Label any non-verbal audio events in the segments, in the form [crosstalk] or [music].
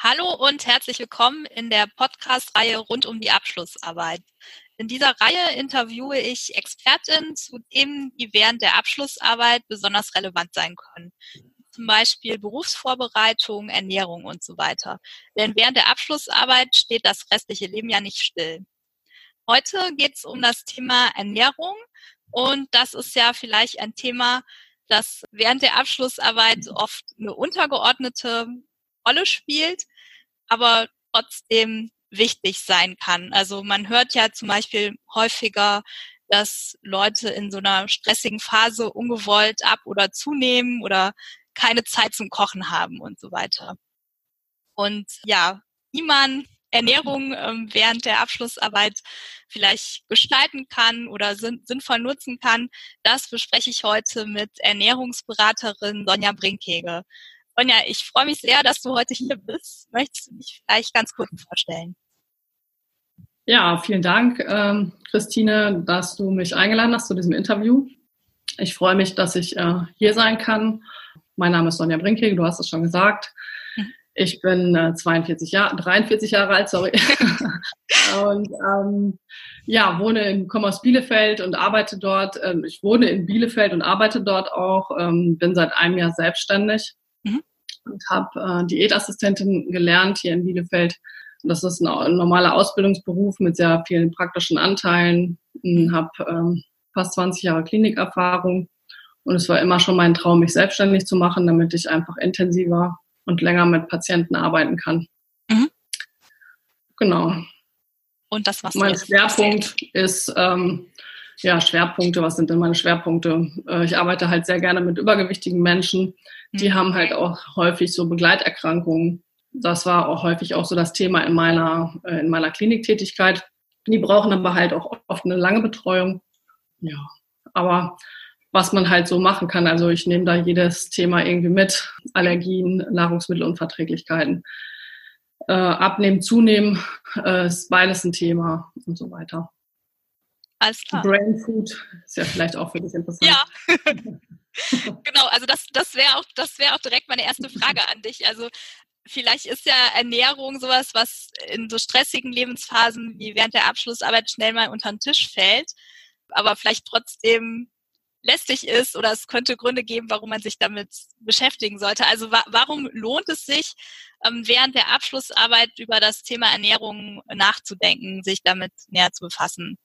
Hallo und herzlich willkommen in der Podcast-Reihe rund um die Abschlussarbeit. In dieser Reihe interviewe ich Expertinnen zu Themen, die während der Abschlussarbeit besonders relevant sein können. Zum Beispiel Berufsvorbereitung, Ernährung und so weiter. Denn während der Abschlussarbeit steht das restliche Leben ja nicht still. Heute geht es um das Thema Ernährung und das ist ja vielleicht ein Thema, das während der Abschlussarbeit oft eine untergeordnete Rolle spielt, aber trotzdem wichtig sein kann. Also man hört ja zum Beispiel häufiger, dass Leute in so einer stressigen Phase ungewollt ab oder zunehmen oder keine Zeit zum Kochen haben und so weiter. Und ja, wie man Ernährung ähm, während der Abschlussarbeit vielleicht gestalten kann oder sinn sinnvoll nutzen kann, das bespreche ich heute mit Ernährungsberaterin Sonja Brinkhege. Sonja, ich freue mich sehr, dass du heute hier bist. Möchtest du dich vielleicht ganz kurz vorstellen? Ja, vielen Dank, ähm, Christine, dass du mich eingeladen hast zu diesem Interview. Ich freue mich, dass ich äh, hier sein kann. Mein Name ist Sonja Brinke, du hast es schon gesagt. Mhm. Ich bin äh, 42 Jahre, 43 Jahre alt, sorry. [laughs] und ähm, ja, wohne in, komme aus Bielefeld und arbeite dort. Ähm, ich wohne in Bielefeld und arbeite dort auch. Ähm, bin seit einem Jahr selbstständig und habe äh, Diätassistentin gelernt hier in Bielefeld. Das ist ein, ein normaler Ausbildungsberuf mit sehr vielen praktischen Anteilen. Habe ähm, fast 20 Jahre Klinikerfahrung und es war immer schon mein Traum, mich selbstständig zu machen, damit ich einfach intensiver und länger mit Patienten arbeiten kann. Mhm. Genau. Und das was Mein Schwerpunkt ist ähm, ja, Schwerpunkte, was sind denn meine Schwerpunkte? Äh, ich arbeite halt sehr gerne mit übergewichtigen Menschen. Die mhm. haben halt auch häufig so Begleiterkrankungen. Das war auch häufig auch so das Thema in meiner, äh, in meiner Kliniktätigkeit. Die brauchen aber halt auch oft eine lange Betreuung. Ja, aber was man halt so machen kann, also ich nehme da jedes Thema irgendwie mit. Allergien, Nahrungsmittelunverträglichkeiten. Äh, abnehmen, zunehmen, äh, ist beides ein Thema und so weiter. Alles klar. Brain Food ist ja vielleicht auch für dich interessant. Ja. [laughs] genau, also das, das wäre auch, das wäre auch direkt meine erste Frage an dich. Also vielleicht ist ja Ernährung sowas, was in so stressigen Lebensphasen wie während der Abschlussarbeit schnell mal unter den Tisch fällt, aber vielleicht trotzdem lästig ist oder es könnte Gründe geben, warum man sich damit beschäftigen sollte. Also wa warum lohnt es sich, ähm, während der Abschlussarbeit über das Thema Ernährung nachzudenken, sich damit näher zu befassen?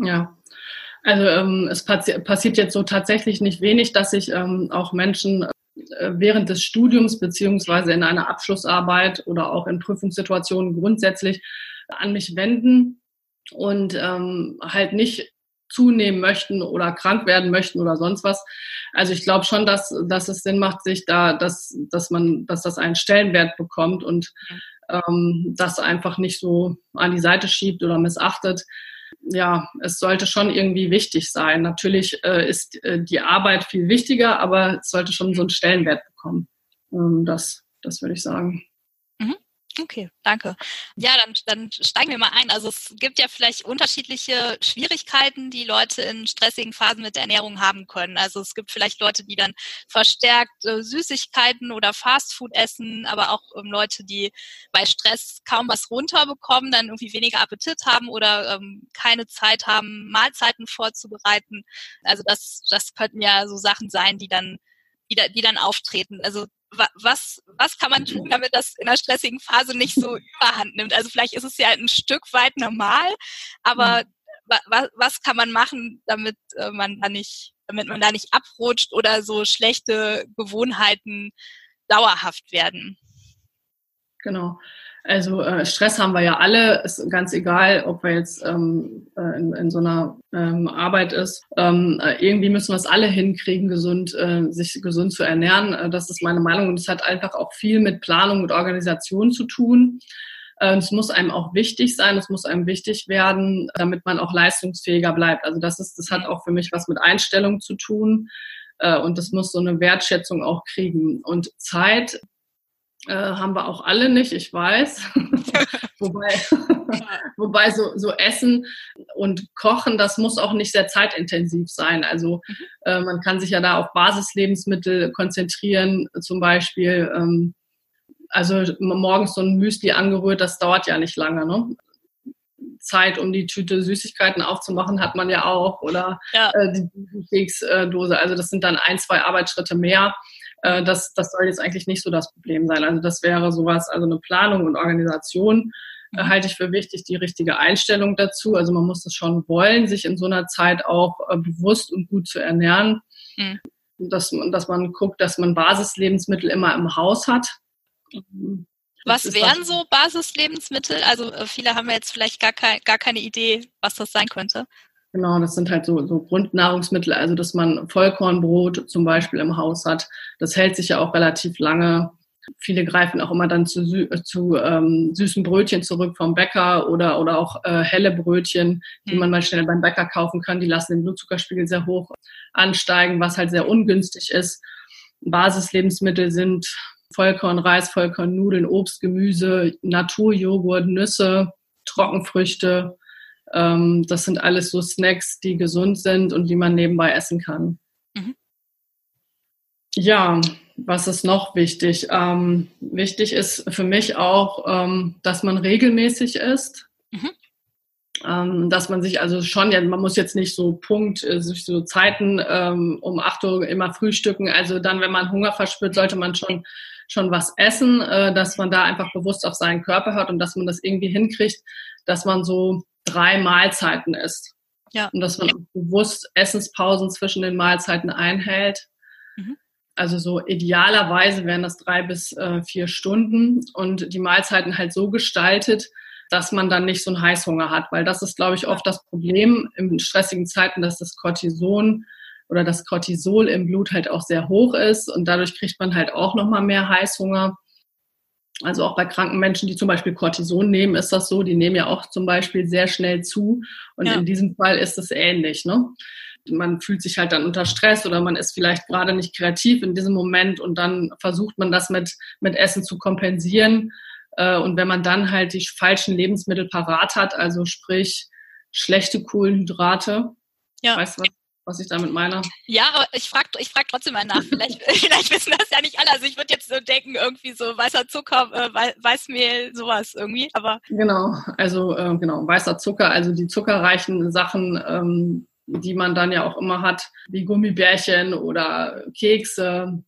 Ja, also ähm, es passi passiert jetzt so tatsächlich nicht wenig, dass sich ähm, auch Menschen äh, während des Studiums beziehungsweise in einer Abschlussarbeit oder auch in Prüfungssituationen grundsätzlich an mich wenden und ähm, halt nicht zunehmen möchten oder krank werden möchten oder sonst was. Also ich glaube schon, dass, dass es Sinn macht, sich da, dass, dass man, dass das einen Stellenwert bekommt und ähm, das einfach nicht so an die Seite schiebt oder missachtet ja, es sollte schon irgendwie wichtig sein. Natürlich äh, ist äh, die Arbeit viel wichtiger, aber es sollte schon so einen Stellenwert bekommen. Ähm, das, das würde ich sagen. Okay, danke. Ja, dann, dann steigen wir mal ein. Also es gibt ja vielleicht unterschiedliche Schwierigkeiten, die Leute in stressigen Phasen mit der Ernährung haben können. Also es gibt vielleicht Leute, die dann verstärkt äh, Süßigkeiten oder Fastfood essen, aber auch ähm, Leute, die bei Stress kaum was runterbekommen, dann irgendwie weniger Appetit haben oder ähm, keine Zeit haben, Mahlzeiten vorzubereiten. Also das, das könnten ja so Sachen sein, die dann die, die dann auftreten. Also was, was kann man tun, damit das in einer stressigen Phase nicht so überhand nimmt? Also vielleicht ist es ja ein Stück weit normal, aber mhm. was, was kann man machen, damit äh, man da nicht, damit man da nicht abrutscht oder so schlechte Gewohnheiten dauerhaft werden? Genau. Also äh, Stress haben wir ja alle, ist ganz egal, ob wir jetzt ähm, äh, in, in so einer ähm, Arbeit ist. Ähm, äh, irgendwie müssen wir es alle hinkriegen, gesund, äh, sich gesund zu ernähren. Äh, das ist meine Meinung und es hat einfach auch viel mit Planung und Organisation zu tun. Äh, es muss einem auch wichtig sein, es muss einem wichtig werden, damit man auch leistungsfähiger bleibt. Also das ist, das hat auch für mich was mit Einstellung zu tun äh, und das muss so eine Wertschätzung auch kriegen. Und Zeit äh, haben wir auch alle nicht, ich weiß. [laughs] wobei, [laughs] wobei so, so Essen und Kochen, das muss auch nicht sehr zeitintensiv sein. Also mhm. äh, man kann sich ja da auf Basislebensmittel konzentrieren, zum Beispiel. Ähm, Also morgens so ein Müsli angerührt, das dauert ja nicht lange. Ne? Zeit, um die Tüte Süßigkeiten aufzumachen, hat man ja auch. Oder ja. äh, die Keksdose. Also das sind dann ein, zwei Arbeitsschritte mehr. Äh, das, das soll jetzt eigentlich nicht so das Problem sein. Also das wäre sowas, also eine Planung und Organisation äh, mhm. halte ich für wichtig, die richtige Einstellung dazu. Also man muss es schon wollen, sich in so einer Zeit auch äh, bewusst und gut zu ernähren. Mhm. Dass, dass man guckt, dass man Basislebensmittel immer im Haus hat. Was wären so Basislebensmittel? Also äh, viele haben jetzt vielleicht gar, kein, gar keine Idee, was das sein könnte. Genau, das sind halt so, so Grundnahrungsmittel, also dass man Vollkornbrot zum Beispiel im Haus hat. Das hält sich ja auch relativ lange. Viele greifen auch immer dann zu, zu ähm, süßen Brötchen zurück vom Bäcker oder, oder auch äh, helle Brötchen, die mhm. man mal schnell beim Bäcker kaufen kann. Die lassen den Blutzuckerspiegel sehr hoch ansteigen, was halt sehr ungünstig ist. Basislebensmittel sind Vollkorn, Reis, Vollkorn, Nudeln, Obst, Gemüse, Naturjoghurt, Nüsse, Trockenfrüchte. Ähm, das sind alles so Snacks, die gesund sind und die man nebenbei essen kann. Mhm. Ja, was ist noch wichtig? Ähm, wichtig ist für mich auch, ähm, dass man regelmäßig isst. Mhm. Ähm, dass man sich also schon, ja, man muss jetzt nicht so Punkt, äh, so Zeiten ähm, um 8 Uhr immer frühstücken. Also dann, wenn man Hunger verspürt, sollte man schon schon was essen, äh, dass man da einfach bewusst auf seinen Körper hört und dass man das irgendwie hinkriegt, dass man so drei Mahlzeiten isst. Ja. Und dass man bewusst Essenspausen zwischen den Mahlzeiten einhält. Mhm. Also so idealerweise wären das drei bis äh, vier Stunden und die Mahlzeiten halt so gestaltet, dass man dann nicht so einen Heißhunger hat, weil das ist, glaube ich, oft das Problem in stressigen Zeiten, dass das Cortison oder das Cortisol im Blut halt auch sehr hoch ist und dadurch kriegt man halt auch nochmal mehr Heißhunger. Also auch bei kranken Menschen, die zum Beispiel Cortison nehmen, ist das so. Die nehmen ja auch zum Beispiel sehr schnell zu. Und ja. in diesem Fall ist es ähnlich. Ne? Man fühlt sich halt dann unter Stress oder man ist vielleicht gerade nicht kreativ in diesem Moment und dann versucht man das mit, mit Essen zu kompensieren. Äh, und wenn man dann halt die falschen Lebensmittel parat hat, also sprich schlechte Kohlenhydrate, ja. weißt du, was was ich damit meine. Ja, aber ich frage ich frag trotzdem mal nach. Vielleicht, [laughs] vielleicht wissen das ja nicht alle. Also ich würde jetzt so denken, irgendwie so weißer Zucker, äh, Weißmehl, sowas irgendwie. Aber genau, also äh, genau, weißer Zucker, also die zuckerreichen Sachen, ähm, die man dann ja auch immer hat, wie Gummibärchen oder Kekse,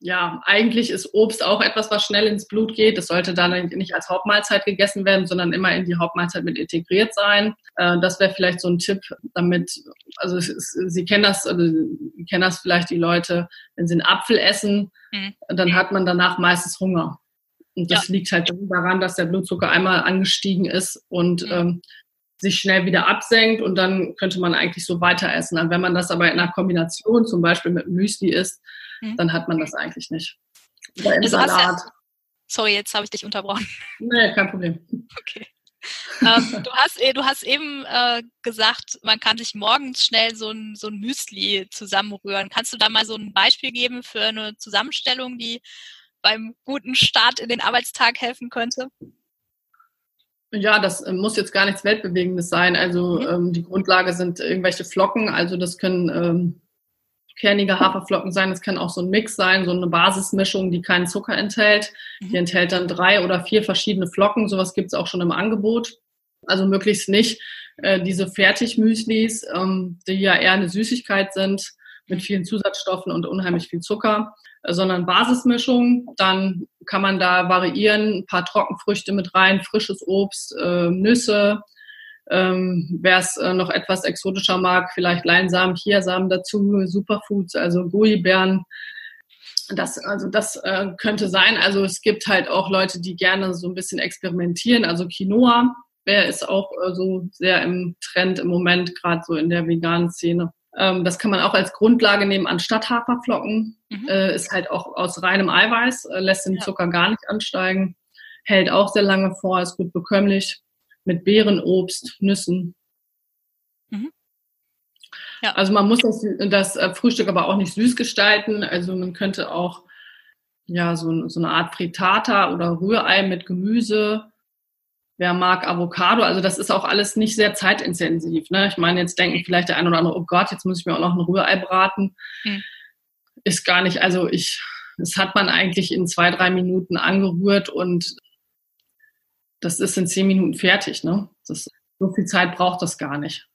ja, eigentlich ist Obst auch etwas, was schnell ins Blut geht. Das sollte dann nicht als Hauptmahlzeit gegessen werden, sondern immer in die Hauptmahlzeit mit integriert sein. Äh, das wäre vielleicht so ein Tipp, damit, also Sie kennen das, also kennen das vielleicht die Leute, wenn sie einen Apfel essen, mhm. dann hat man danach meistens Hunger. Und das ja. liegt halt daran, dass der Blutzucker einmal angestiegen ist und mhm. ähm, sich schnell wieder absenkt und dann könnte man eigentlich so weiter essen. wenn man das aber in einer Kombination zum Beispiel mit Müsli isst, mhm. dann hat man das eigentlich nicht. Oder im also Salat. Ja, sorry, jetzt habe ich dich unterbrochen. [laughs] Nee, kein Problem. Okay. ähm, du, hast, du hast eben äh, gesagt, man kann sich morgens schnell so ein, so ein Müsli zusammenrühren. Kannst du da mal so ein Beispiel geben für eine Zusammenstellung, die beim guten Start in den Arbeitstag helfen könnte? Ja, das äh, muss jetzt gar nichts Weltbewegendes sein. Also mhm. ähm, die Grundlage sind irgendwelche Flocken. Also das können ähm, kernige Haferflocken sein. Es kann auch so ein Mix sein, so eine Basismischung, die keinen Zucker enthält. Die mhm. enthält dann drei oder vier verschiedene Flocken. Sowas gibt es auch schon im Angebot. Also möglichst nicht äh, diese Fertigmüslis, ähm, die ja eher eine Süßigkeit sind mit vielen Zusatzstoffen und unheimlich viel Zucker, äh, sondern Basismischung. Dann kann man da variieren, ein paar Trockenfrüchte mit rein, frisches Obst, äh, Nüsse, ähm, Wer es äh, noch etwas exotischer mag, vielleicht Leinsamen, Chiasamen dazu, Superfoods, also Guibeeren. Das, also das äh, könnte sein. Also es gibt halt auch Leute, die gerne so ein bisschen experimentieren. Also Quinoa wer ist auch äh, so sehr im Trend im Moment, gerade so in der veganen Szene. Ähm, das kann man auch als Grundlage nehmen anstatt Haferflocken. Mhm. Äh, ist halt auch aus reinem Eiweiß, äh, lässt den ja. Zucker gar nicht ansteigen, hält auch sehr lange vor, ist gut bekömmlich mit Beeren, Obst, Nüssen. Mhm. Ja. Also man muss das, das, äh, Frühstück aber auch nicht süß gestalten. Also man könnte auch ja so, so eine Art Frittata oder Rührei mit Gemüse. Wer mag Avocado? Also das ist auch alles nicht sehr zeitintensiv. Ne? Ich meine, jetzt denken vielleicht der eine oder andere, oh Gott, jetzt muss ich mir auch noch ein Rührei braten. Mhm. Ist gar nicht, also ich das hat man eigentlich in zwei, drei Minuten angerührt und das ist in zehn Minuten fertig. Ne? Das, so viel Zeit braucht das gar nicht.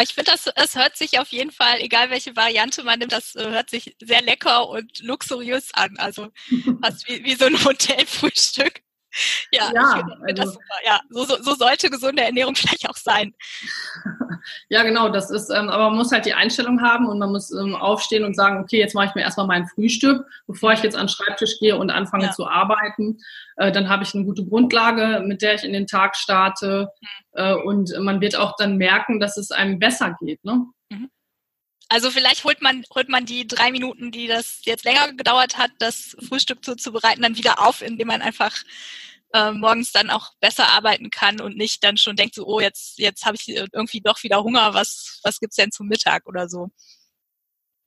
Ich finde, das, es hört sich auf jeden Fall, egal welche Variante man nimmt, das äh, hört sich sehr lecker und luxuriös an. Also fast wie, wie so ein [laughs] Hotelfrühstück. Ja, ja, also, ja so, so, so, sollte gesunde Ernährung [laughs] vielleicht auch sein. Ja, genau, das ist, ähm, aber man muss halt die Einstellung haben und man muss ähm, aufstehen und sagen, okay, jetzt mache ich mir erstmal mein Frühstück, bevor ich jetzt an den Schreibtisch gehe und anfange ja. zu arbeiten. Äh, dann habe ich eine gute Grundlage, mit der ich in den Tag starte. Mhm. Äh, und man wird auch dann merken, dass es einem besser geht. Ne? Mhm. Also vielleicht holt man, holt man die drei Minuten, die das jetzt länger gedauert hat, das Frühstück zuzubereiten, dann wieder auf, indem man einfach äh, morgens dann auch besser arbeiten kann und nicht dann schon denkt so, oh, jetzt, jetzt habe ich irgendwie doch wieder Hunger, was, was gibt's denn zum Mittag oder so.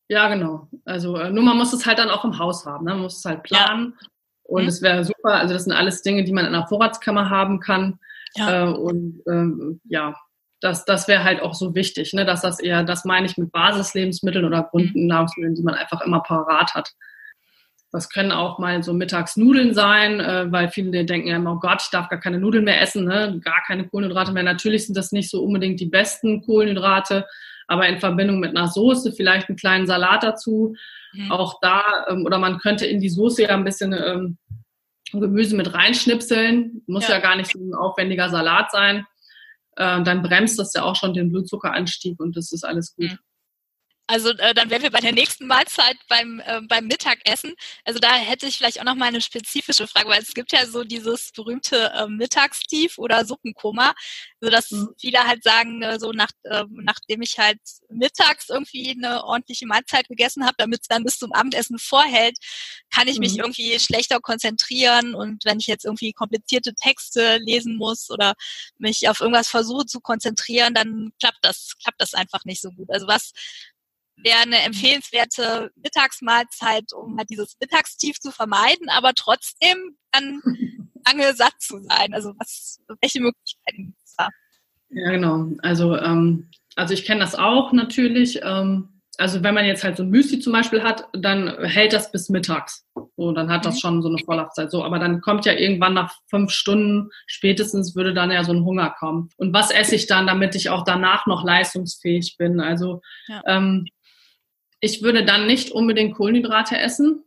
Ja, genau. Also äh, nur man muss es halt dann auch im Haus haben. Ne? Man muss es halt planen. Ja. Und mhm. es wäre super. Also das sind alles Dinge, die man in einer Vorratskammer haben kann. Ja. Äh, und ähm, ja, das, das wäre halt auch so wichtig, ne? dass das eher, das meine ich mit Basislebensmitteln oder Grundnahrungsmitteln, die man einfach immer parat hat. Das können auch mal so Mittagsnudeln sein, äh, weil viele denken ja immer, oh Gott, ich darf gar keine Nudeln mehr essen, ne? gar keine Kohlenhydrate mehr. Natürlich sind das nicht so unbedingt die besten Kohlenhydrate, aber in Verbindung mit einer Soße, vielleicht einen kleinen Salat dazu. Mhm. Auch da, ähm, oder man könnte in die Soße ja ein bisschen ähm, Gemüse mit reinschnipseln. Muss ja. ja gar nicht so ein aufwendiger Salat sein äh, dann bremst das ja auch schon den Blutzuckeranstieg und das ist alles gut. Also äh, dann wären wir bei der nächsten Mahlzeit beim, äh, beim Mittagessen. Also da hätte ich vielleicht auch noch mal eine spezifische Frage, weil es gibt ja so dieses berühmte äh, Mittagstief oder Suppenkoma, so dass mhm. viele halt sagen, äh, so nach, äh, nachdem ich halt mittags irgendwie eine ordentliche Mahlzeit gegessen habe, damit es dann bis zum Abendessen vorhält, kann ich mhm. mich irgendwie schlechter konzentrieren und wenn ich jetzt irgendwie komplizierte Texte lesen muss oder mich auf irgendwas versuche zu konzentrieren, dann klappt das klappt das einfach nicht so gut. Also was wäre eine empfehlenswerte Mittagsmahlzeit, um halt dieses Mittagstief zu vermeiden, aber trotzdem dann [laughs] lange satt zu sein. Also was, welche Möglichkeiten gibt es da? Ja, genau. Also, ähm, also ich kenne das auch natürlich. Ähm, also wenn man jetzt halt so ein Müsli zum Beispiel hat, dann hält das bis mittags. So, dann hat das mhm. schon so eine Vorlaufzeit. So, aber dann kommt ja irgendwann nach fünf Stunden spätestens würde dann ja so ein Hunger kommen. Und was esse ich dann, damit ich auch danach noch leistungsfähig bin? Also ja. ähm, ich würde dann nicht unbedingt Kohlenhydrate essen,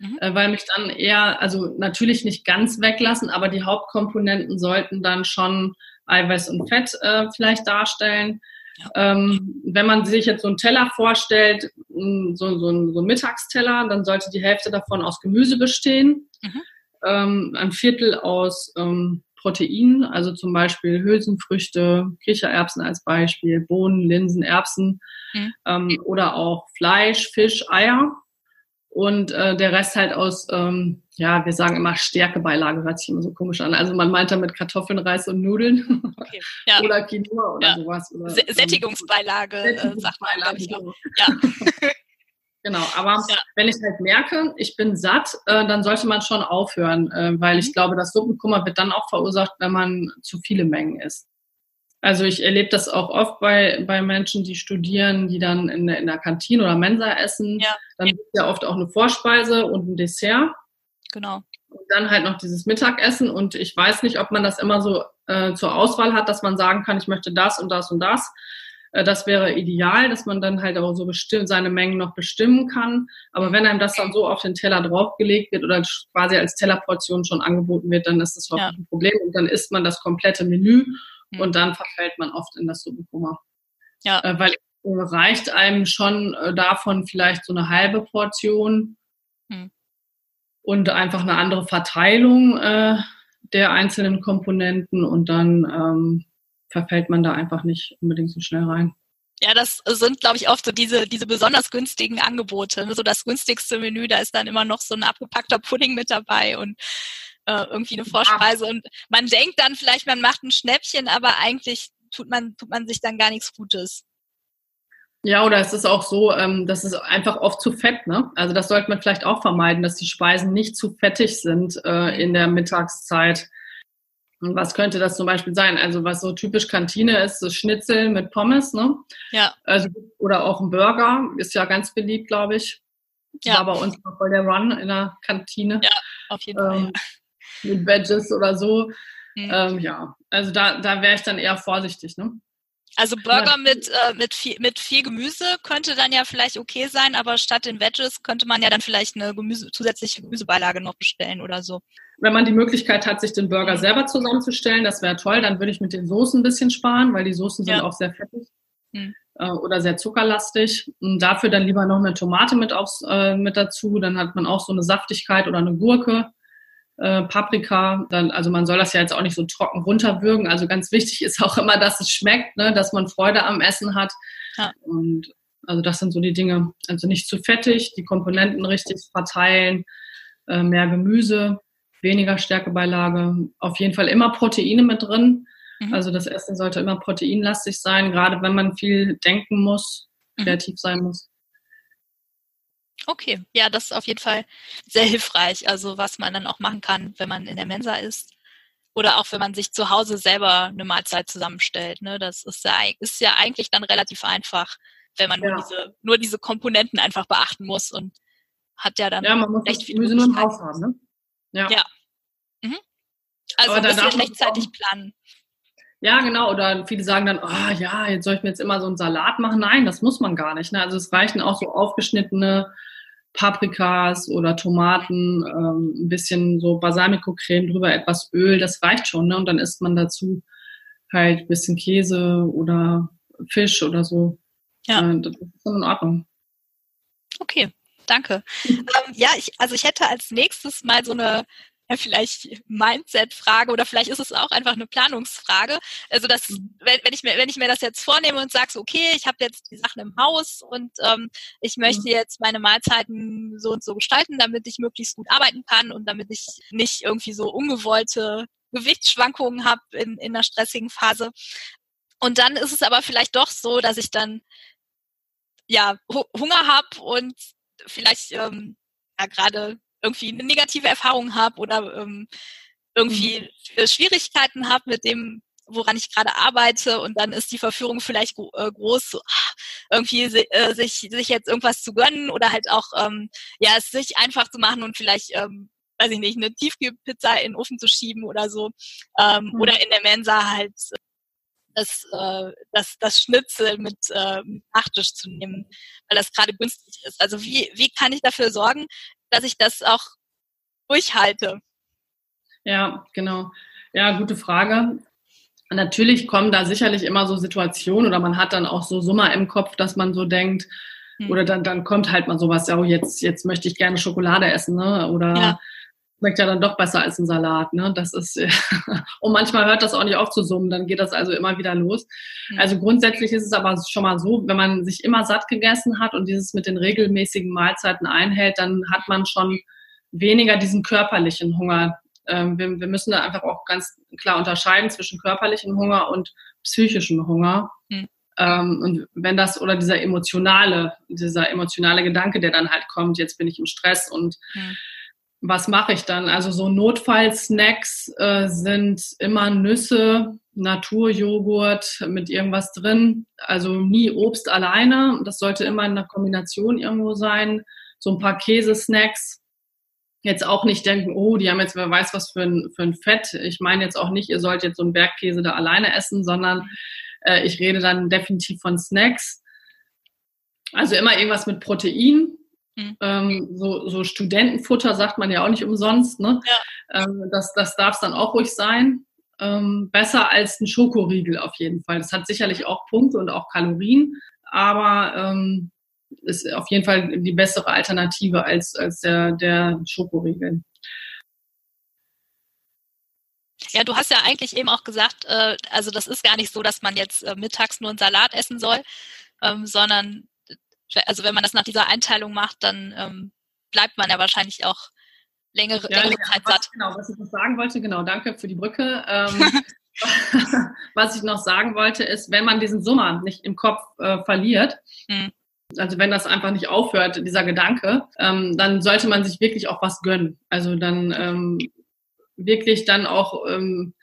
mhm. äh, weil mich dann eher, also natürlich nicht ganz weglassen, aber die Hauptkomponenten sollten dann schon Eiweiß und Fett äh, vielleicht darstellen. Ja. Ähm, wenn man sich jetzt so einen Teller vorstellt, so, so, ein, so ein Mittagsteller, dann sollte die Hälfte davon aus Gemüse bestehen, mhm. ähm, ein Viertel aus ähm, Proteinen, also zum Beispiel Hülsenfrüchte, Kichererbsen als Beispiel, Bohnen, Linsen, Erbsen mhm. ähm, oder auch Fleisch, Fisch, Eier. Und äh, der Rest halt aus, ähm, ja, wir sagen immer Stärkebeilage, hört sich immer so komisch an. Also man meint damit Kartoffeln, Reis und Nudeln. Okay. Ja. [laughs] oder Quinoa oder ja. sowas. Oder, Sättigungsbeilage, Sättigungsbeilage äh, sagt man, Ja. [laughs] Genau, aber ja. wenn ich halt merke, ich bin satt, äh, dann sollte man schon aufhören, äh, weil mhm. ich glaube, das Suppenkummer wird dann auch verursacht, wenn man zu viele Mengen isst. Also ich erlebe das auch oft bei, bei Menschen, die studieren, die dann in, in der Kantine oder Mensa essen. Ja. Dann gibt es ja oft auch eine Vorspeise und ein Dessert. Genau. Und dann halt noch dieses Mittagessen. Und ich weiß nicht, ob man das immer so äh, zur Auswahl hat, dass man sagen kann, ich möchte das und das und das. Äh, das wäre ideal, dass man dann halt auch so bestimmt, seine Mengen noch bestimmen kann. Aber wenn einem das dann so auf den Teller draufgelegt wird oder quasi als Tellerportion schon angeboten wird, dann ist das häufig ja. ein Problem und dann isst man das komplette Menü mhm. und dann verfällt man oft in das Suppenkummer. Ja. Äh, weil reicht einem schon äh, davon vielleicht so eine halbe Portion mhm. und einfach eine andere Verteilung äh, der einzelnen Komponenten und dann ähm, verfällt man da einfach nicht unbedingt so schnell rein. Ja, das sind, glaube ich, oft so diese, diese besonders günstigen Angebote. Ne? So das günstigste Menü, da ist dann immer noch so ein abgepackter Pudding mit dabei und äh, irgendwie eine Vorspeise. Und man denkt dann vielleicht, man macht ein Schnäppchen, aber eigentlich tut man, tut man sich dann gar nichts Gutes. Ja, oder es ist auch so, ähm, das ist einfach oft zu fett, ne? Also das sollte man vielleicht auch vermeiden, dass die Speisen nicht zu fettig sind äh, in der Mittagszeit. Und was könnte das zum Beispiel sein? Also was so typisch Kantine ist, so Schnitzel mit Pommes, ne? Ja. Also, oder auch ein Burger, ist ja ganz beliebt, glaube ich. Ja. War bei uns noch voll der Run in der Kantine. Ja, auf jeden ähm, Fall. Mit Badges oder so. Mhm. Ähm, ja, also da, da wäre ich dann eher vorsichtig. Ne? Also Burger mit, äh, mit, viel, mit viel Gemüse könnte dann ja vielleicht okay sein, aber statt den Veggies könnte man ja dann vielleicht eine Gemüse, zusätzliche Gemüsebeilage noch bestellen oder so. Wenn man die Möglichkeit hat, sich den Burger selber zusammenzustellen, das wäre toll, dann würde ich mit den Soßen ein bisschen sparen, weil die Soßen sind ja. auch sehr fettig hm. äh, oder sehr zuckerlastig. Und dafür dann lieber noch eine Tomate mit, aufs, äh, mit dazu, dann hat man auch so eine Saftigkeit oder eine Gurke äh, Paprika. Dann, also man soll das ja jetzt auch nicht so trocken runterwürgen. Also ganz wichtig [laughs] ist auch immer, dass es schmeckt, ne? dass man Freude am Essen hat. Ja. Und also das sind so die Dinge. Also nicht zu fettig, die Komponenten richtig verteilen, äh, mehr Gemüse, weniger Stärkebeilage. Auf jeden Fall immer Proteine mit drin. Mhm. Also das Essen sollte immer proteinlastig sein, gerade wenn man viel denken muss, mhm. kreativ sein muss. Okay, ja, das ist auf jeden Fall sehr hilfreich. Also was man dann auch machen kann, wenn man in der Mensa ist. Oder auch wenn man sich zu Hause selber eine Mahlzeit zusammenstellt. Ne? Das ist ja, ist ja eigentlich dann relativ einfach, wenn man ja. nur, diese, nur diese Komponenten einfach beachten muss und hat ja dann ja, man muss recht viele nur im Haus haben. Ne? Ja. ja. Mhm. Also Aber ein bisschen rechtzeitig planen. Ja, genau. Oder viele sagen dann, oh ja, jetzt soll ich mir jetzt immer so einen Salat machen. Nein, das muss man gar nicht. Ne? Also es reichen auch so aufgeschnittene Paprikas oder Tomaten, ähm, ein bisschen so Balsamico-Creme drüber, etwas Öl, das reicht schon. Ne? Und dann isst man dazu halt ein bisschen Käse oder Fisch oder so. Ja. Äh, das ist dann in Ordnung. Okay, danke. ähm, ja, ich, also ich hätte als nächstes mal so eine ja, [laughs] vielleicht Mindset-Frage oder vielleicht ist es auch einfach eine Planungsfrage. Also das, mhm. wenn, wenn ich mir, wenn ich mir das jetzt vornehme und sage, so, okay, ich habe jetzt die Sachen im Haus und ähm, ich möchte mhm. jetzt meine Mahlzeiten so und so gestalten, damit ich möglichst gut arbeiten kann und damit ich nicht irgendwie so ungewollte Gewichtsschwankungen habe in, in einer stressigen Phase. Und dann ist es aber vielleicht doch so, dass ich dann ja Hunger habe und vielleicht ähm, ja gerade irgendwie eine negative Erfahrung habe oder ähm, irgendwie mhm. Schwierigkeiten habe mit dem, woran ich gerade arbeite und dann ist die Verführung vielleicht äh, groß, so, ah, irgendwie äh, sich, sich jetzt irgendwas zu gönnen oder halt auch ähm, ja es sich einfach zu machen und vielleicht ähm, weiß ich nicht eine Tiefkühlpizza in den Ofen zu schieben oder so ähm, mhm. oder in der Mensa halt das, äh, das, das Schnitzel mit äh, Nachtisch zu nehmen, weil das gerade günstig ist. Also wie, wie kann ich dafür sorgen, dass ich das auch durchhalte? Ja, genau. Ja, gute Frage. Natürlich kommen da sicherlich immer so Situationen oder man hat dann auch so Summer im Kopf, dass man so denkt, hm. oder dann, dann kommt halt mal sowas, ja, oh, jetzt, jetzt möchte ich gerne Schokolade essen, ne? Oder ja. Schmeckt ja dann doch besser als ein Salat, ne? Das ist, [laughs] und manchmal hört das auch nicht auf zu summen, dann geht das also immer wieder los. Also grundsätzlich ist es aber schon mal so, wenn man sich immer satt gegessen hat und dieses mit den regelmäßigen Mahlzeiten einhält, dann hat man schon weniger diesen körperlichen Hunger. Ähm, wir, wir, müssen da einfach auch ganz klar unterscheiden zwischen körperlichem Hunger und psychischem Hunger. Hm. Ähm, und wenn das oder dieser emotionale, dieser emotionale Gedanke, der dann halt kommt, jetzt bin ich im Stress und hm. Was mache ich dann? Also so Notfallsnacks äh, sind immer Nüsse, Naturjoghurt mit irgendwas drin. Also nie Obst alleine. Das sollte immer in einer Kombination irgendwo sein. So ein paar Käsesnacks, jetzt auch nicht denken, oh, die haben jetzt wer weiß was für ein, für ein Fett. Ich meine jetzt auch nicht, ihr sollt jetzt so einen Bergkäse da alleine essen, sondern äh, ich rede dann definitiv von Snacks. Also immer irgendwas mit Protein. Mhm. Ähm, so, so Studentenfutter sagt man ja auch nicht umsonst. Ne? Ja. Ähm, das das darf es dann auch ruhig sein. Ähm, besser als ein Schokoriegel auf jeden Fall. Das hat sicherlich auch Punkte und auch Kalorien, aber ähm, ist auf jeden Fall die bessere Alternative als, als der, der Schokoriegel. Ja, du hast ja eigentlich eben auch gesagt, äh, also das ist gar nicht so, dass man jetzt äh, mittags nur einen Salat essen soll, ähm, sondern also wenn man das nach dieser Einteilung macht, dann ähm, bleibt man ja wahrscheinlich auch längere, ja, längere Zeit was, satt. Genau, was ich noch sagen wollte, genau, danke für die Brücke. Ähm, [laughs] [laughs] was ich noch sagen wollte, ist, wenn man diesen Summer nicht im Kopf äh, verliert, hm. Also wenn das einfach nicht aufhört, dieser Gedanke, ähm, dann sollte man sich wirklich auch was gönnen. Also dann ähm, wirklich dann auch ähm,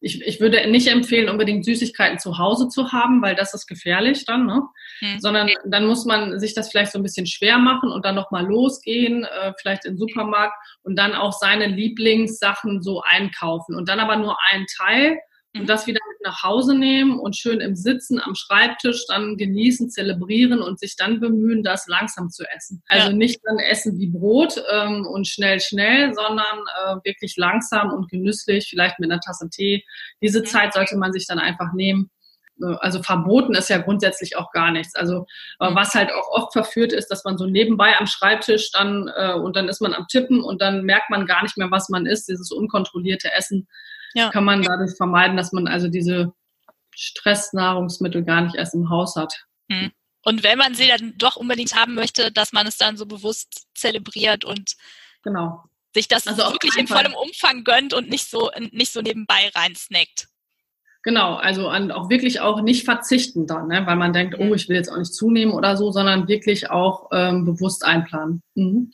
ich, ich würde nicht empfehlen, unbedingt Süßigkeiten zu Hause zu haben, weil das ist gefährlich dann, ne? Mhm. Sondern dann muss man sich das vielleicht so ein bisschen schwer machen und dann nochmal losgehen, äh, vielleicht in den Supermarkt und dann auch seine Lieblingssachen so einkaufen. Und dann aber nur einen Teil und mhm. das wieder mit nach Hause nehmen und schön im Sitzen am Schreibtisch dann genießen, zelebrieren und sich dann bemühen, das langsam zu essen. Also ja. nicht dann essen wie Brot ähm, und schnell, schnell, sondern äh, wirklich langsam und genüsslich, vielleicht mit einer Tasse Tee. Diese. Zeit sollte man sich dann einfach nehmen. Äh, also verboten ist ja grundsätzlich auch gar nichts. Also äh, mhm. was halt auch oft verführt ist, dass man so nebenbei am Schreibtisch dann äh, und dann ist man am Tippen und dann merkt man gar nicht mehr, was man isst. Dieses unkontrollierte Essen ja. kann man dadurch vermeiden, dass man also diese Stressnahrungsmittel gar nicht erst im Haus hat. Hm. Und wenn man sie dann doch unbedingt haben möchte, dass man es dann so bewusst zelebriert und genau. sich das also wirklich in vollem Umfang gönnt und nicht so, nicht so nebenbei reinsnackt. Genau, also an, auch wirklich auch nicht verzichten dann, ne? weil man denkt, oh, ich will jetzt auch nicht zunehmen oder so, sondern wirklich auch ähm, bewusst einplanen. Mhm.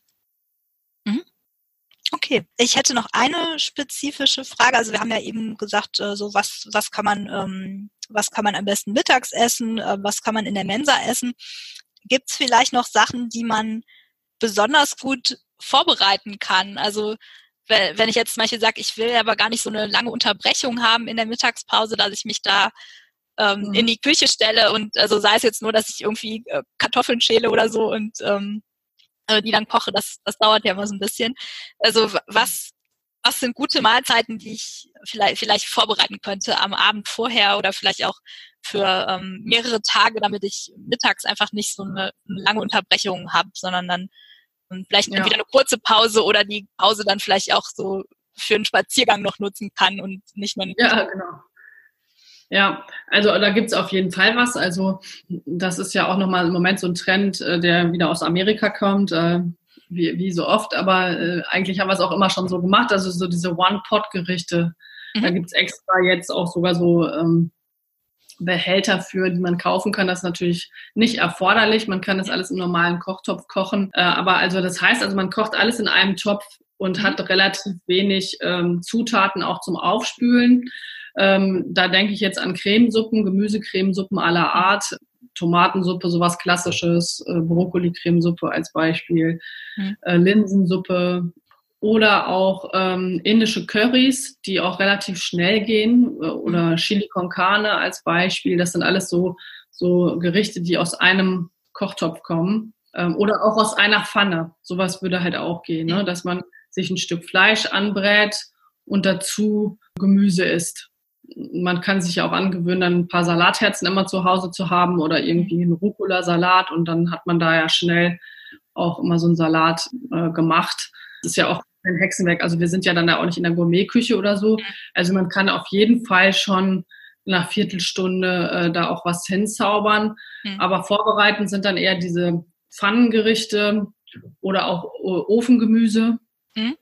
Okay, ich hätte noch eine spezifische Frage. Also wir haben ja eben gesagt, äh, so was, was kann man, ähm, was kann man am besten mittags essen, äh, was kann man in der Mensa essen? Gibt es vielleicht noch Sachen, die man besonders gut vorbereiten kann? Also wenn ich jetzt zum Beispiel sage, ich will aber gar nicht so eine lange Unterbrechung haben in der Mittagspause, dass ich mich da ähm, mhm. in die Küche stelle und also sei es jetzt nur, dass ich irgendwie äh, Kartoffeln schäle oder so und ähm, äh, die dann koche, das, das dauert ja immer so ein bisschen. Also was, was sind gute Mahlzeiten, die ich vielleicht, vielleicht vorbereiten könnte am Abend vorher oder vielleicht auch für ähm, mehrere Tage, damit ich mittags einfach nicht so eine, eine lange Unterbrechung habe, sondern dann und vielleicht ja. entweder eine kurze Pause oder die Pause dann vielleicht auch so für einen Spaziergang noch nutzen kann und nicht mehr. Ja, genau. Ja, also da gibt's auf jeden Fall was. Also das ist ja auch nochmal im Moment so ein Trend, äh, der wieder aus Amerika kommt, äh, wie, wie so oft. Aber äh, eigentlich haben wir es auch immer schon so gemacht. Also so diese One-Pot-Gerichte. Mhm. Da gibt's extra jetzt auch sogar so ähm, Behälter für, die man kaufen kann. Das ist natürlich nicht erforderlich. Man kann das alles im normalen Kochtopf kochen. Äh, aber also das heißt, also man kocht alles in einem Topf und mhm. hat relativ wenig ähm, Zutaten auch zum Aufspülen. Ähm, da denke ich jetzt an Cremesuppen, Gemüsecremesuppen aller Art, Tomatensuppe, sowas klassisches, äh, Brokkoli-Cremesuppe als Beispiel, mhm. äh, Linsensuppe oder auch ähm, indische Currys, die auch relativ schnell gehen äh, oder mhm. Chili con Carne als Beispiel. Das sind alles so, so Gerichte, die aus einem Kochtopf kommen ähm, oder auch aus einer Pfanne. Sowas würde halt auch gehen, ne? dass man sich ein Stück Fleisch anbrät und dazu Gemüse isst man kann sich ja auch angewöhnen, dann ein paar Salatherzen immer zu Hause zu haben oder irgendwie einen Rucola-Salat und dann hat man da ja schnell auch immer so einen Salat äh, gemacht. Das ist ja auch kein Hexenwerk. Also wir sind ja dann da auch nicht in der Gourmetküche oder so. Also man kann auf jeden Fall schon nach Viertelstunde äh, da auch was hinzaubern. Mhm. Aber vorbereitend sind dann eher diese Pfannengerichte oder auch äh, Ofengemüse. Mhm.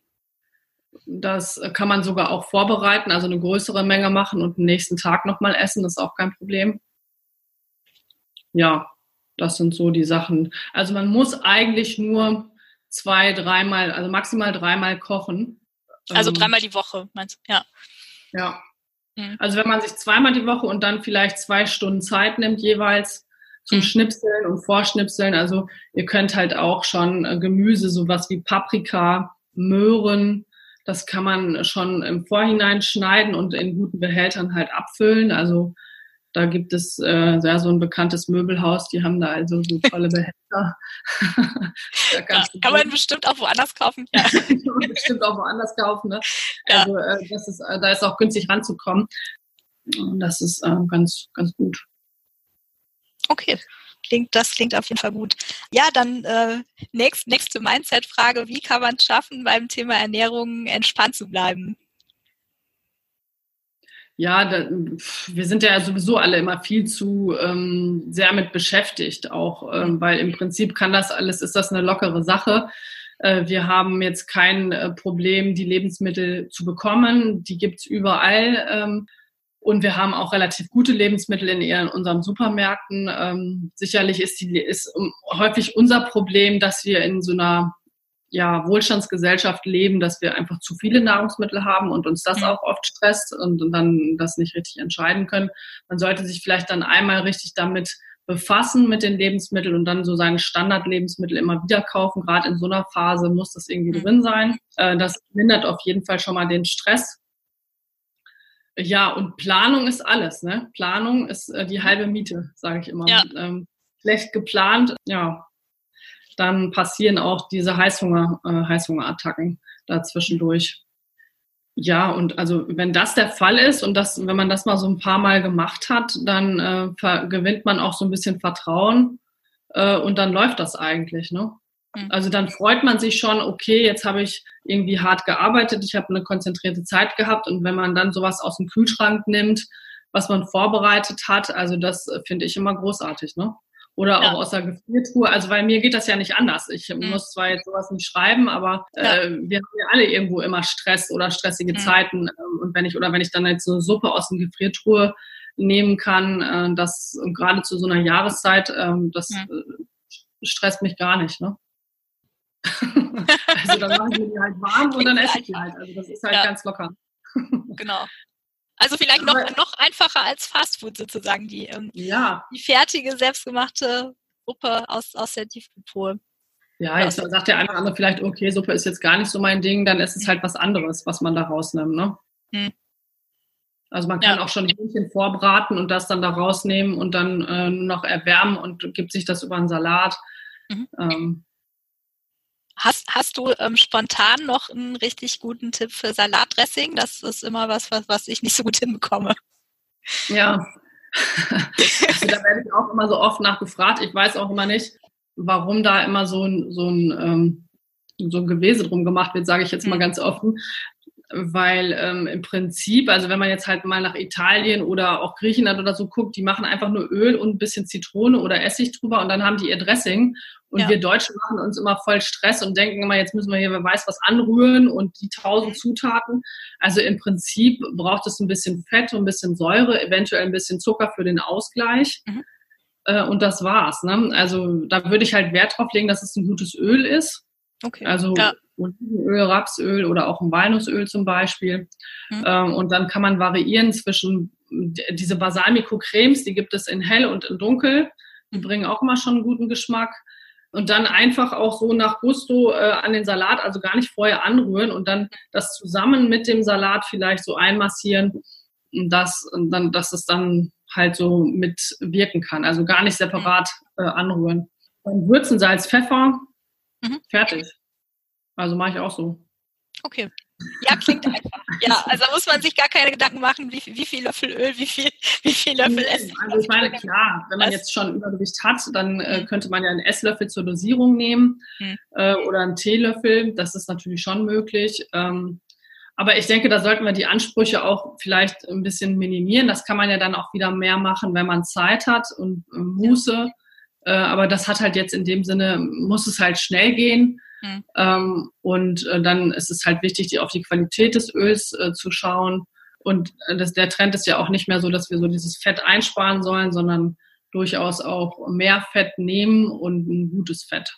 Das kann man sogar auch vorbereiten, also eine größere Menge machen und den nächsten Tag nochmal essen, das ist auch kein Problem. Ja, das sind so die Sachen. Also man muss eigentlich nur zwei, dreimal, also maximal dreimal kochen. Also ähm, dreimal die Woche, meinst du? Ja. Ja. Mhm. Also wenn man sich zweimal die Woche und dann vielleicht zwei Stunden Zeit nimmt jeweils zum mhm. Schnipseln und Vorschnipseln. Also ihr könnt halt auch schon äh, Gemüse, sowas wie Paprika, Möhren, das kann man schon im Vorhinein schneiden und in guten Behältern halt abfüllen. Also da gibt es äh, ja, so ein bekanntes Möbelhaus, die haben da also so [laughs] tolle Behälter. [laughs] ja, kann man bestimmt auch woanders kaufen. Ja. [laughs] kann man bestimmt auch woanders kaufen. Ne? Also äh, das ist, äh, da ist auch günstig ranzukommen. Und das ist äh, ganz, ganz gut. Okay klingt, das klingt auf jeden Fall gut. Ja, dann äh, nächst, nächste Mindset-Frage. Wie kann man es schaffen, beim Thema Ernährung entspannt zu bleiben? Ja, da, wir sind ja sowieso alle immer viel zu ähm, sehr mit beschäftigt, auch ähm, weil im Prinzip kann das alles, ist das eine lockere Sache. Äh, wir haben jetzt kein äh, Problem, die Lebensmittel zu bekommen. Die gibt's überall. Ähm, und wir haben auch relativ gute Lebensmittel in, in unseren Supermärkten. Ähm, sicherlich ist, die, ist häufig unser Problem, dass wir in so einer ja, Wohlstandsgesellschaft leben, dass wir einfach zu viele Nahrungsmittel haben und uns das mhm. auch oft stresst und, und dann das nicht richtig entscheiden können. Man sollte sich vielleicht dann einmal richtig damit befassen mit den Lebensmitteln und dann so seine Standardlebensmittel immer wieder kaufen. Gerade in so einer Phase muss das irgendwie mhm. drin sein. Äh, das mindert auf jeden Fall schon mal den Stress. Ja, und Planung ist alles. Ne? Planung ist äh, die halbe Miete, sage ich immer. Ja. Ähm, schlecht geplant, ja, dann passieren auch diese Heißhunger, äh, Heißhungerattacken dazwischendurch. Ja, und also wenn das der Fall ist und das, wenn man das mal so ein paar Mal gemacht hat, dann äh, gewinnt man auch so ein bisschen Vertrauen äh, und dann läuft das eigentlich, ne? Mhm. Also dann freut man sich schon, okay, jetzt habe ich irgendwie hart gearbeitet, ich habe eine konzentrierte Zeit gehabt und wenn man dann sowas aus dem Kühlschrank nimmt, was man vorbereitet hat, also das äh, finde ich immer großartig, ne? Oder ja. auch aus der Gefriertruhe. Also weil mir geht das ja nicht anders. Ich mhm. muss zwar jetzt sowas nicht schreiben, aber ja. äh, wir haben ja alle irgendwo immer Stress oder stressige mhm. Zeiten. Ähm, und wenn ich oder wenn ich dann jetzt so eine Suppe aus der Gefriertruhe nehmen kann, äh, das gerade zu so einer Jahreszeit, äh, das mhm. stresst mich gar nicht. Ne? [laughs] also dann mache ich mir die halt warm und dann esse ich die halt. Also das ist halt ja. ganz locker. genau. Also vielleicht noch, noch einfacher als Fastfood sozusagen, die, ähm, ja. die fertige, selbstgemachte Suppe aus, aus der Tiefkühltruhe. Ja, jetzt sagt der eine oder andere vielleicht, okay, Suppe ist jetzt gar nicht so mein Ding, dann ist es halt was anderes, was man da rausnimmt, ne? Hm. Also man kann ja. auch schon Hähnchen vorbraten und das dann da rausnehmen und dann äh, noch erwärmen und gibt sich das über einen Salat. Mhm. Ähm, Hast, hast du ähm, spontan noch einen richtig guten Tipp für Salatdressing? Das ist immer was, was, was ich nicht so gut [laughs] hinbekomme. Ja, also da werde ich auch immer so oft nachgefragt. Ich weiß auch immer nicht, warum da immer so ein, so ein, ähm, so ein Gewese drum gemacht wird, sage ich jetzt mal mhm. ganz offen. Weil ähm, im Prinzip, also wenn man jetzt halt mal nach Italien oder auch Griechenland oder so guckt, die machen einfach nur Öl und ein bisschen Zitrone oder Essig drüber und dann haben die ihr Dressing. Und ja. wir Deutschen machen uns immer voll Stress und denken immer, jetzt müssen wir hier, wer weiß was anrühren und die tausend Zutaten. Also im Prinzip braucht es ein bisschen Fett und ein bisschen Säure, eventuell ein bisschen Zucker für den Ausgleich. Mhm. Äh, und das war's. Ne? Also da würde ich halt Wert drauf legen, dass es ein gutes Öl ist. Okay. Also ja. Olivenöl, Rapsöl oder auch ein Walnussöl zum Beispiel. Mhm. Ähm, und dann kann man variieren zwischen diese Balsamico-Cremes, die gibt es in hell und in dunkel. Die mhm. bringen auch immer schon einen guten Geschmack und dann einfach auch so nach Gusto äh, an den Salat, also gar nicht vorher anrühren und dann das zusammen mit dem Salat vielleicht so einmassieren, dass, dann, dass es dann halt so mitwirken kann. Also gar nicht separat äh, anrühren. Dann Würzen, Salz, Pfeffer, mhm. fertig. Also mache ich auch so. Okay. Ja, klingt einfach. Ja, also muss man sich gar keine Gedanken machen, wie, wie viel Löffel Öl, wie viel, wie viel Löffel Essig. Also ich meine, klar, wenn man jetzt schon Übergewicht hat, dann äh, mhm. könnte man ja einen Esslöffel zur Dosierung nehmen hm. äh, oder einen Teelöffel. Das ist natürlich schon möglich. Ähm, aber ich denke, da sollten wir die Ansprüche auch vielleicht ein bisschen minimieren. Das kann man ja dann auch wieder mehr machen, wenn man Zeit hat und äh, Muße. Äh, aber das hat halt jetzt in dem Sinne, muss es halt schnell gehen. Mhm. Ähm, und äh, dann ist es halt wichtig, die, auf die Qualität des Öls äh, zu schauen. Und äh, das, der Trend ist ja auch nicht mehr so, dass wir so dieses Fett einsparen sollen, sondern durchaus auch mehr Fett nehmen und ein gutes Fett.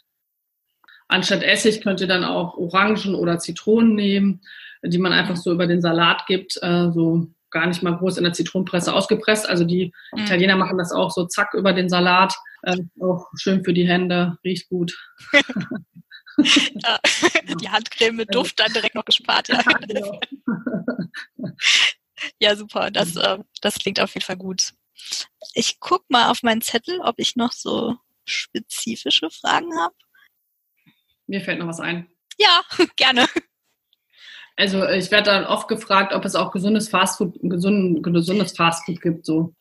Anstatt Essig könnt ihr dann auch Orangen oder Zitronen nehmen, die man einfach so über den Salat gibt, äh, so gar nicht mal groß in der Zitronenpresse ausgepresst. Also die mhm. Italiener machen das auch so zack über den Salat. Äh, auch schön für die Hände, riecht gut. [laughs] ja, [laughs] die Handcreme mit Duft dann direkt noch gespart. Ja, [laughs] genau. ja super. Das, äh, das klingt auf jeden Fall gut. Ich guck mal auf meinen Zettel, ob ich noch so spezifische Fragen habe. Mir fällt noch was ein. Ja, [laughs] gerne. Also ich werde dann oft gefragt, ob es auch gesundes Fastfood, gesund, gesundes Fastfood gibt. So.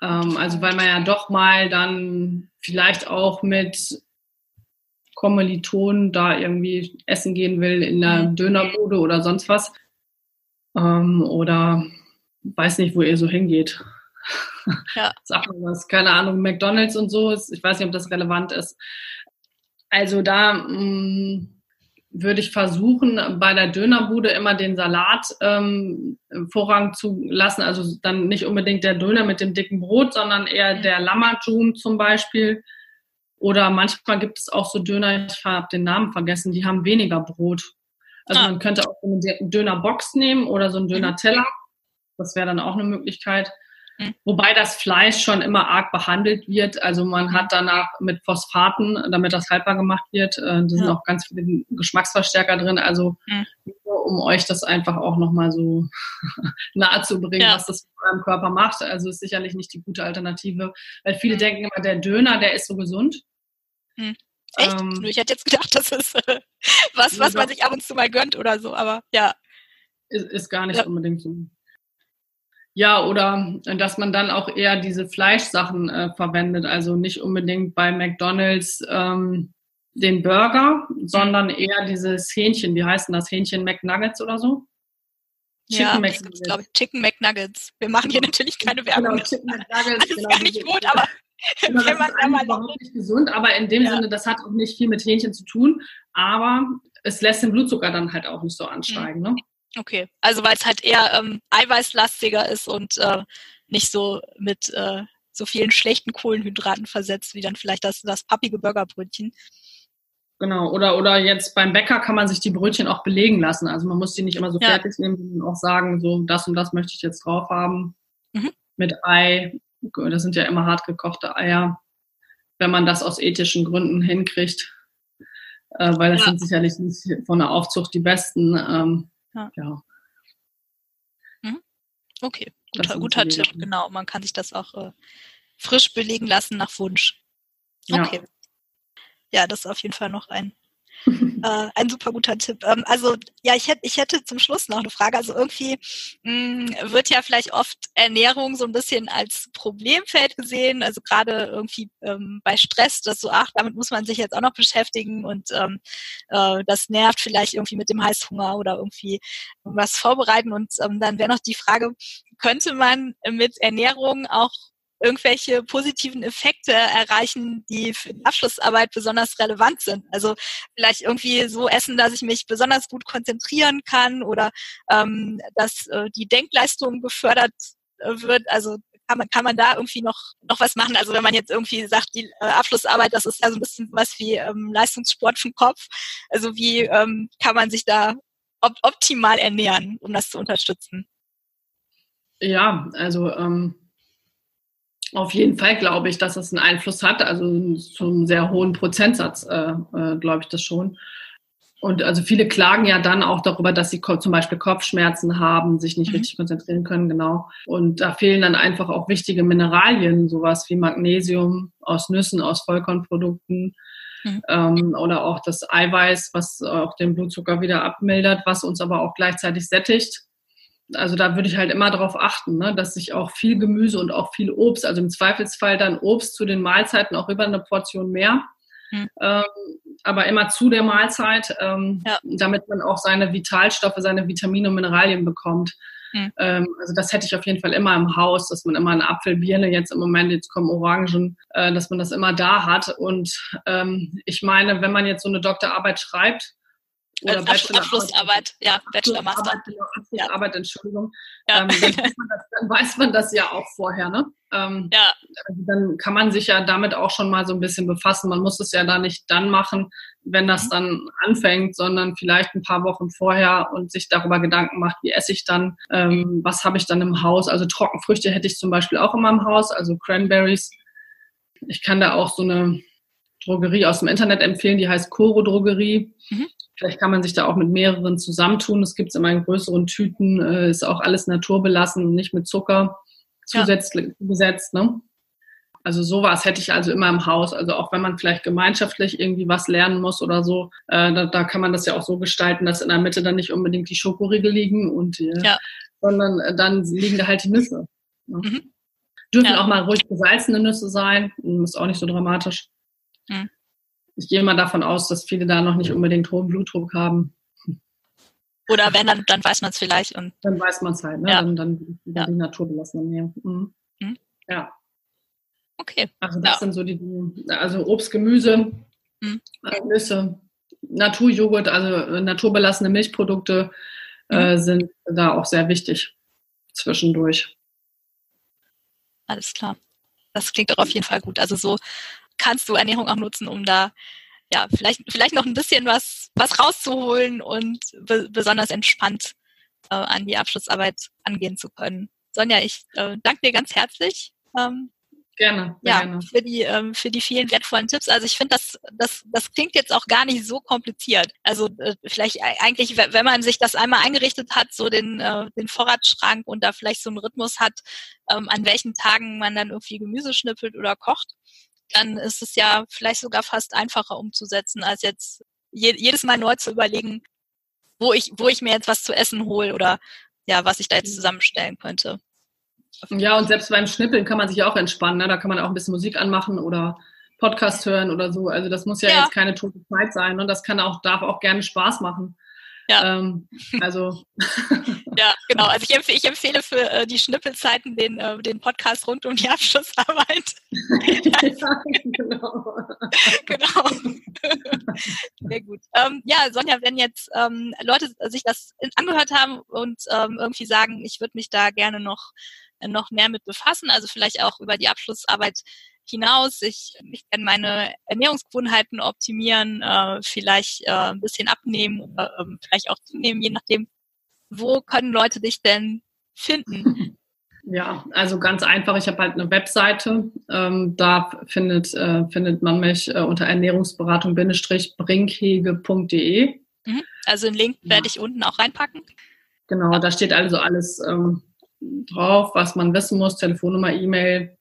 Ähm, also weil man ja doch mal dann vielleicht auch mit Kommilitonen da irgendwie essen gehen will in der mhm. Dönerbude oder sonst was. Ähm, oder weiß nicht, wo ihr so hingeht. Ja. [laughs] Sag mal was, keine Ahnung, McDonalds und so. Ich weiß nicht, ob das relevant ist. Also da mh, mm, würde ich versuchen, bei der Dönerbude immer den Salat ähm, Vorrang zu lassen. Also dann nicht unbedingt der Döner mit dem dicken Brot, sondern eher mhm. der Lammertun zum Beispiel Oder manchmal gibt es auch so Döner, ich habe den Namen vergessen, die haben weniger Brot. Also ah. man könnte auch so eine Dönerbox nehmen oder so einen mhm. Döner-Teller. Das wäre dann auch eine Möglichkeit. Mhm. Wobei das Fleisch schon immer arg behandelt wird. Also man hat danach mit Phosphaten, damit das haltbar gemacht wird, äh, da sind ja. auch ganz viele Geschmacksverstärker drin. Also mhm. um euch das einfach auch nochmal so [laughs] nahe zu bringen, ja. was das mit eurem Körper macht. Also ist sicherlich nicht die gute Alternative. Weil viele denken immer, der Döner, der ist so gesund. Mhm. Echt? Ähm, ich hätte jetzt gedacht, das ist äh, was, was man sich ab und zu mal gönnt oder so, aber ja. Ist, ist gar nicht ja. unbedingt so. Ja, oder dass man dann auch eher diese Fleischsachen äh, verwendet, also nicht unbedingt bei McDonalds ähm, den Burger, sondern eher dieses Hähnchen, wie heißt denn das? Hähnchen McNuggets oder so? Chicken ja, McNuggets. Ich glaube, Chicken McNuggets. Wir machen hier natürlich keine genau, Werbung. Genau, Chicken [laughs] McNuggets. Alles genau, gar nicht gut, aber [laughs] genau, wenn man da mal überhaupt nicht gesund, aber in dem ja. Sinne, das hat auch nicht viel mit Hähnchen zu tun, aber es lässt den Blutzucker dann halt auch nicht so ansteigen. Mhm. Ne? Okay, also weil es halt eher ähm, eiweißlastiger ist und äh, nicht so mit äh, so vielen schlechten Kohlenhydraten versetzt, wie dann vielleicht das, das pappige Burgerbrötchen. Genau, oder, oder jetzt beim Bäcker kann man sich die Brötchen auch belegen lassen. Also man muss die nicht immer so ja. fertig nehmen, sondern auch sagen, so das und das möchte ich jetzt drauf haben. Mhm. Mit Ei. Das sind ja immer hart gekochte Eier. Wenn man das aus ethischen Gründen hinkriegt. Äh, weil das ja. sind sicherlich nicht von der Aufzucht die besten. Ähm, ja. ja. Mhm. Okay, guter, guter Tipp, genau. Man kann sich das auch äh, frisch belegen lassen nach Wunsch. Okay. Ja. ja, das ist auf jeden Fall noch ein [laughs] äh, ein super guter Tipp. Ähm, also ja, ich hätte, ich hätte zum Schluss noch eine Frage. Also irgendwie mh, hm, wird ja vielleicht oft Ernährung so ein bisschen als Problemfeld gesehen. Also gerade irgendwie ähm, bei Stress, dass so, ach, damit muss man sich jetzt auch noch beschäftigen und ähm, äh, das nervt vielleicht irgendwie mit dem Heißhunger oder irgendwie was vorbereiten. Und ähm, dann wäre noch die Frage, könnte man mit Ernährung auch irgendwelche positiven Effekte erreichen, die für die Abschlussarbeit besonders relevant sind. Also vielleicht irgendwie so essen, dass ich mich besonders gut konzentrieren kann oder ähm, dass äh, die Denkleistung gefördert äh, wird. Also kann man, kann man da irgendwie noch, noch was machen? Also wenn man jetzt irgendwie sagt, die äh, Abschlussarbeit, das ist ja so ein bisschen was wie ähm, Leistungssport den Kopf. Also wie ähm, kann man sich da op optimal ernähren, um das zu unterstützen? Ja, also ähm, auf jeden Fall glaube ich, dass es einen Einfluss hat, also zum sehr hohen Prozentsatz äh, äh, glaube ich das schon. Und also viele klagen ja dann auch darüber, dass sie zum Beispiel Kopfschmerzen haben, sich nicht mhm. richtig konzentrieren können, genau. Und da fehlen dann einfach auch wichtige Mineralien, sowas wie Magnesium aus Nüssen, aus Vollkornprodukten mhm. ähm, oder auch das Eiweiß, was auch den Blutzucker wieder abmildert, was uns aber auch gleichzeitig sättigt also da würde ich halt immer darauf achten, ne, dass ich auch viel Gemüse und auch viel Obst, also im Zweifelsfall dann Obst zu den Mahlzeiten auch über eine Portion mehr, mhm. ähm, aber immer zu der Mahlzeit, ähm, ja. damit man auch seine Vitalstoffe, seine Vitamine und Mineralien bekommt. Mhm. Ähm, also das hätte ich auf jeden Fall immer im Haus, dass man immer eine Apfelbirne, jetzt im Moment, jetzt kommen Orangen, äh, dass man das immer da hat. Und ähm, ich meine, wenn man jetzt so eine Doktorarbeit schreibt, oder Bachelor Abschlussarbeit, ja, Bachelor Master. Abschlussarbeit, ja. Entschuldigung. Ja. Ähm, dann, das, dann, weiß man das ja auch vorher, ne? Ähm, ja. Also dann kann man sich ja damit auch schon mal so ein bisschen befassen. Man muss es ja da nicht dann machen, wenn das mhm. dann anfängt, sondern vielleicht ein paar Wochen vorher und sich darüber Gedanken macht, wie esse ich dann, ähm, was habe ich dann im Haus. Also Trockenfrüchte hätte ich zum Beispiel auch immer im Haus, also Cranberries. Ich kann da auch so eine Drogerie aus dem Internet empfehlen, die heißt Coro Drogerie. Mhm. Vielleicht kann man sich da auch mit mehreren zusammentun. Es gibt es immer in größeren Tüten, äh, ist auch alles naturbelassen und nicht mit Zucker zusätzlich ja. besetzt. Ne? Also sowas hätte ich also immer im Haus. Also auch wenn man vielleicht gemeinschaftlich irgendwie was lernen muss oder so, äh, da, da, kann man das ja auch so gestalten, dass in der Mitte dann nicht unbedingt die Schokoriegel liegen und äh, ja. sondern äh, dann liegen da halt die Nüsse. Ne? Mhm. Dürfen ja. auch mal ruhig besalzene Nüsse sein, ist auch nicht so dramatisch. Mhm ich gehe mal davon aus, dass viele da noch nicht unbedingt hohen Blutdruck haben. Oder wenn, dann, dann weiß man es vielleicht. Und dann weiß man es halt, ne? Ja. Dann, dann, ja. die naturbelassenen nehmen. Mhm. Mhm. Ja. Okay. Also das ja. sind so die, also Obst, Gemüse, mhm. Nüsse, Naturjoghurt, also äh, naturbelassene Milchprodukte äh, mhm. sind da auch sehr wichtig zwischendurch. Alles klar. Das klingt doch auf jeden Fall gut. Also so kannst du Ernährung auch nutzen, um da ja vielleicht vielleicht noch ein bisschen was was rauszuholen und be besonders entspannt äh, an die Abschlussarbeit angehen zu können. Sonja, ich äh, danke dir ganz herzlich. Ähm, Gerne. Ja, gerne. für die ähm, für die vielen wertvollen Tipps. Also ich finde, das das das klingt jetzt auch gar nicht so kompliziert. Also äh, vielleicht eigentlich, wenn man sich das einmal eingerichtet hat, so den äh, den Vorratsschrank und da vielleicht so einen Rhythmus hat, ähm, an welchen Tagen man dann irgendwie Gemüse schnippelt oder kocht, dann ist es ja vielleicht sogar fast einfacher umzusetzen, als jetzt je, jedes Mal neu zu überlegen, wo ich wo ich mir jetzt was zu essen hole oder ja, was ich da jetzt zusammenstellen könnte. Ja, und selbst beim Schnippeln kann man sich auch entspannen. Ne? Da kann man auch ein bisschen Musik anmachen oder Podcast hören oder so. Also das muss ja, ja. jetzt keine tote Zeit sein. Und ne? das kann auch, darf auch gerne Spaß machen. Ja. Ähm, also. [laughs] ja, genau. Also ich, empfehle, ich empfehle für äh, die Schnippelzeiten den, äh, den Podcast rund um die Abschlussarbeit. ja, genau. [laughs] genau. Sehr gut. Ähm, ja, Sonja, wenn jetzt ähm, Leute sich das angehört haben und ähm, irgendwie sagen, ich würde mich da gerne noch noch mehr mit befassen, also vielleicht auch über die Abschlussarbeit hinaus. Ich, ich kann meine Ernährungsgewohnheiten optimieren, äh, vielleicht äh, ein bisschen abnehmen, äh, vielleicht auch zunehmen, je nachdem. Wo können Leute dich denn finden? [laughs] Ja, also ganz einfach. Ich habe halt eine Webseite. Ähm, da findet, äh, findet man mich äh, unter ernährungsberatung-brinkhege.de. Mhm. Also den Link ja. werde ich unten auch reinpacken. Genau, da steht also alles ähm, drauf, was man wissen muss, Telefonnummer, E-Mail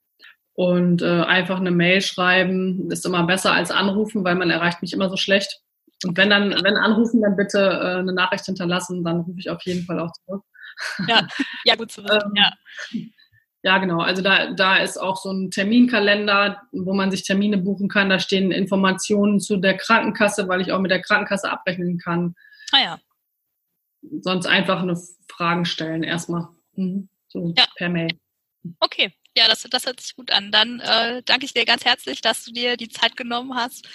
und äh, einfach eine Mail schreiben ist immer besser als anrufen, weil man erreicht mich immer so schlecht. Und wenn dann, wenn anrufen, dann bitte äh, eine Nachricht hinterlassen, dann rufe ich auf jeden Fall auch zurück. Ja, ja gut zu wissen, [laughs] ähm, ja. Ja, genau. Also da, da ist auch so ein Terminkalender, wo man sich Termine buchen kann. Da stehen Informationen zu der Krankenkasse, weil ich auch mit der Krankenkasse abrechnen kann. Ah ja. Sonst einfach eine Fragen stellen erstmal. Mhm. So ja. per Mail. Okay, ja, das, das hört sich gut an. Dann äh, danke ich dir ganz herzlich, dass du dir die Zeit genommen hast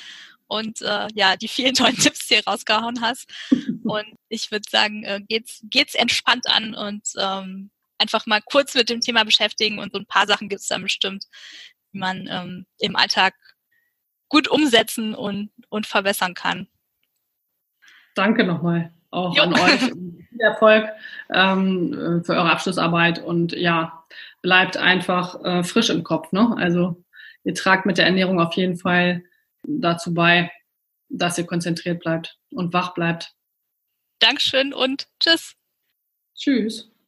und äh, ja, die vielen [laughs] tollen Tipps hier rausgehauen hast. Und ich würde sagen, äh, geht's, geht's entspannt an und ähm, einfach mal kurz mit dem Thema beschäftigen und so ein paar Sachen gibt es dann bestimmt, die man ähm, im Alltag gut umsetzen und, und verbessern kann. Danke nochmal auch jo. an euch. [laughs] Viel Erfolg ähm, für eure Abschlussarbeit und ja, bleibt einfach äh, frisch im Kopf. Ne? Also ihr tragt mit der Ernährung auf jeden Fall dazu bei, dass ihr konzentriert bleibt und wach bleibt. Dankeschön und tschüss. Tschüss.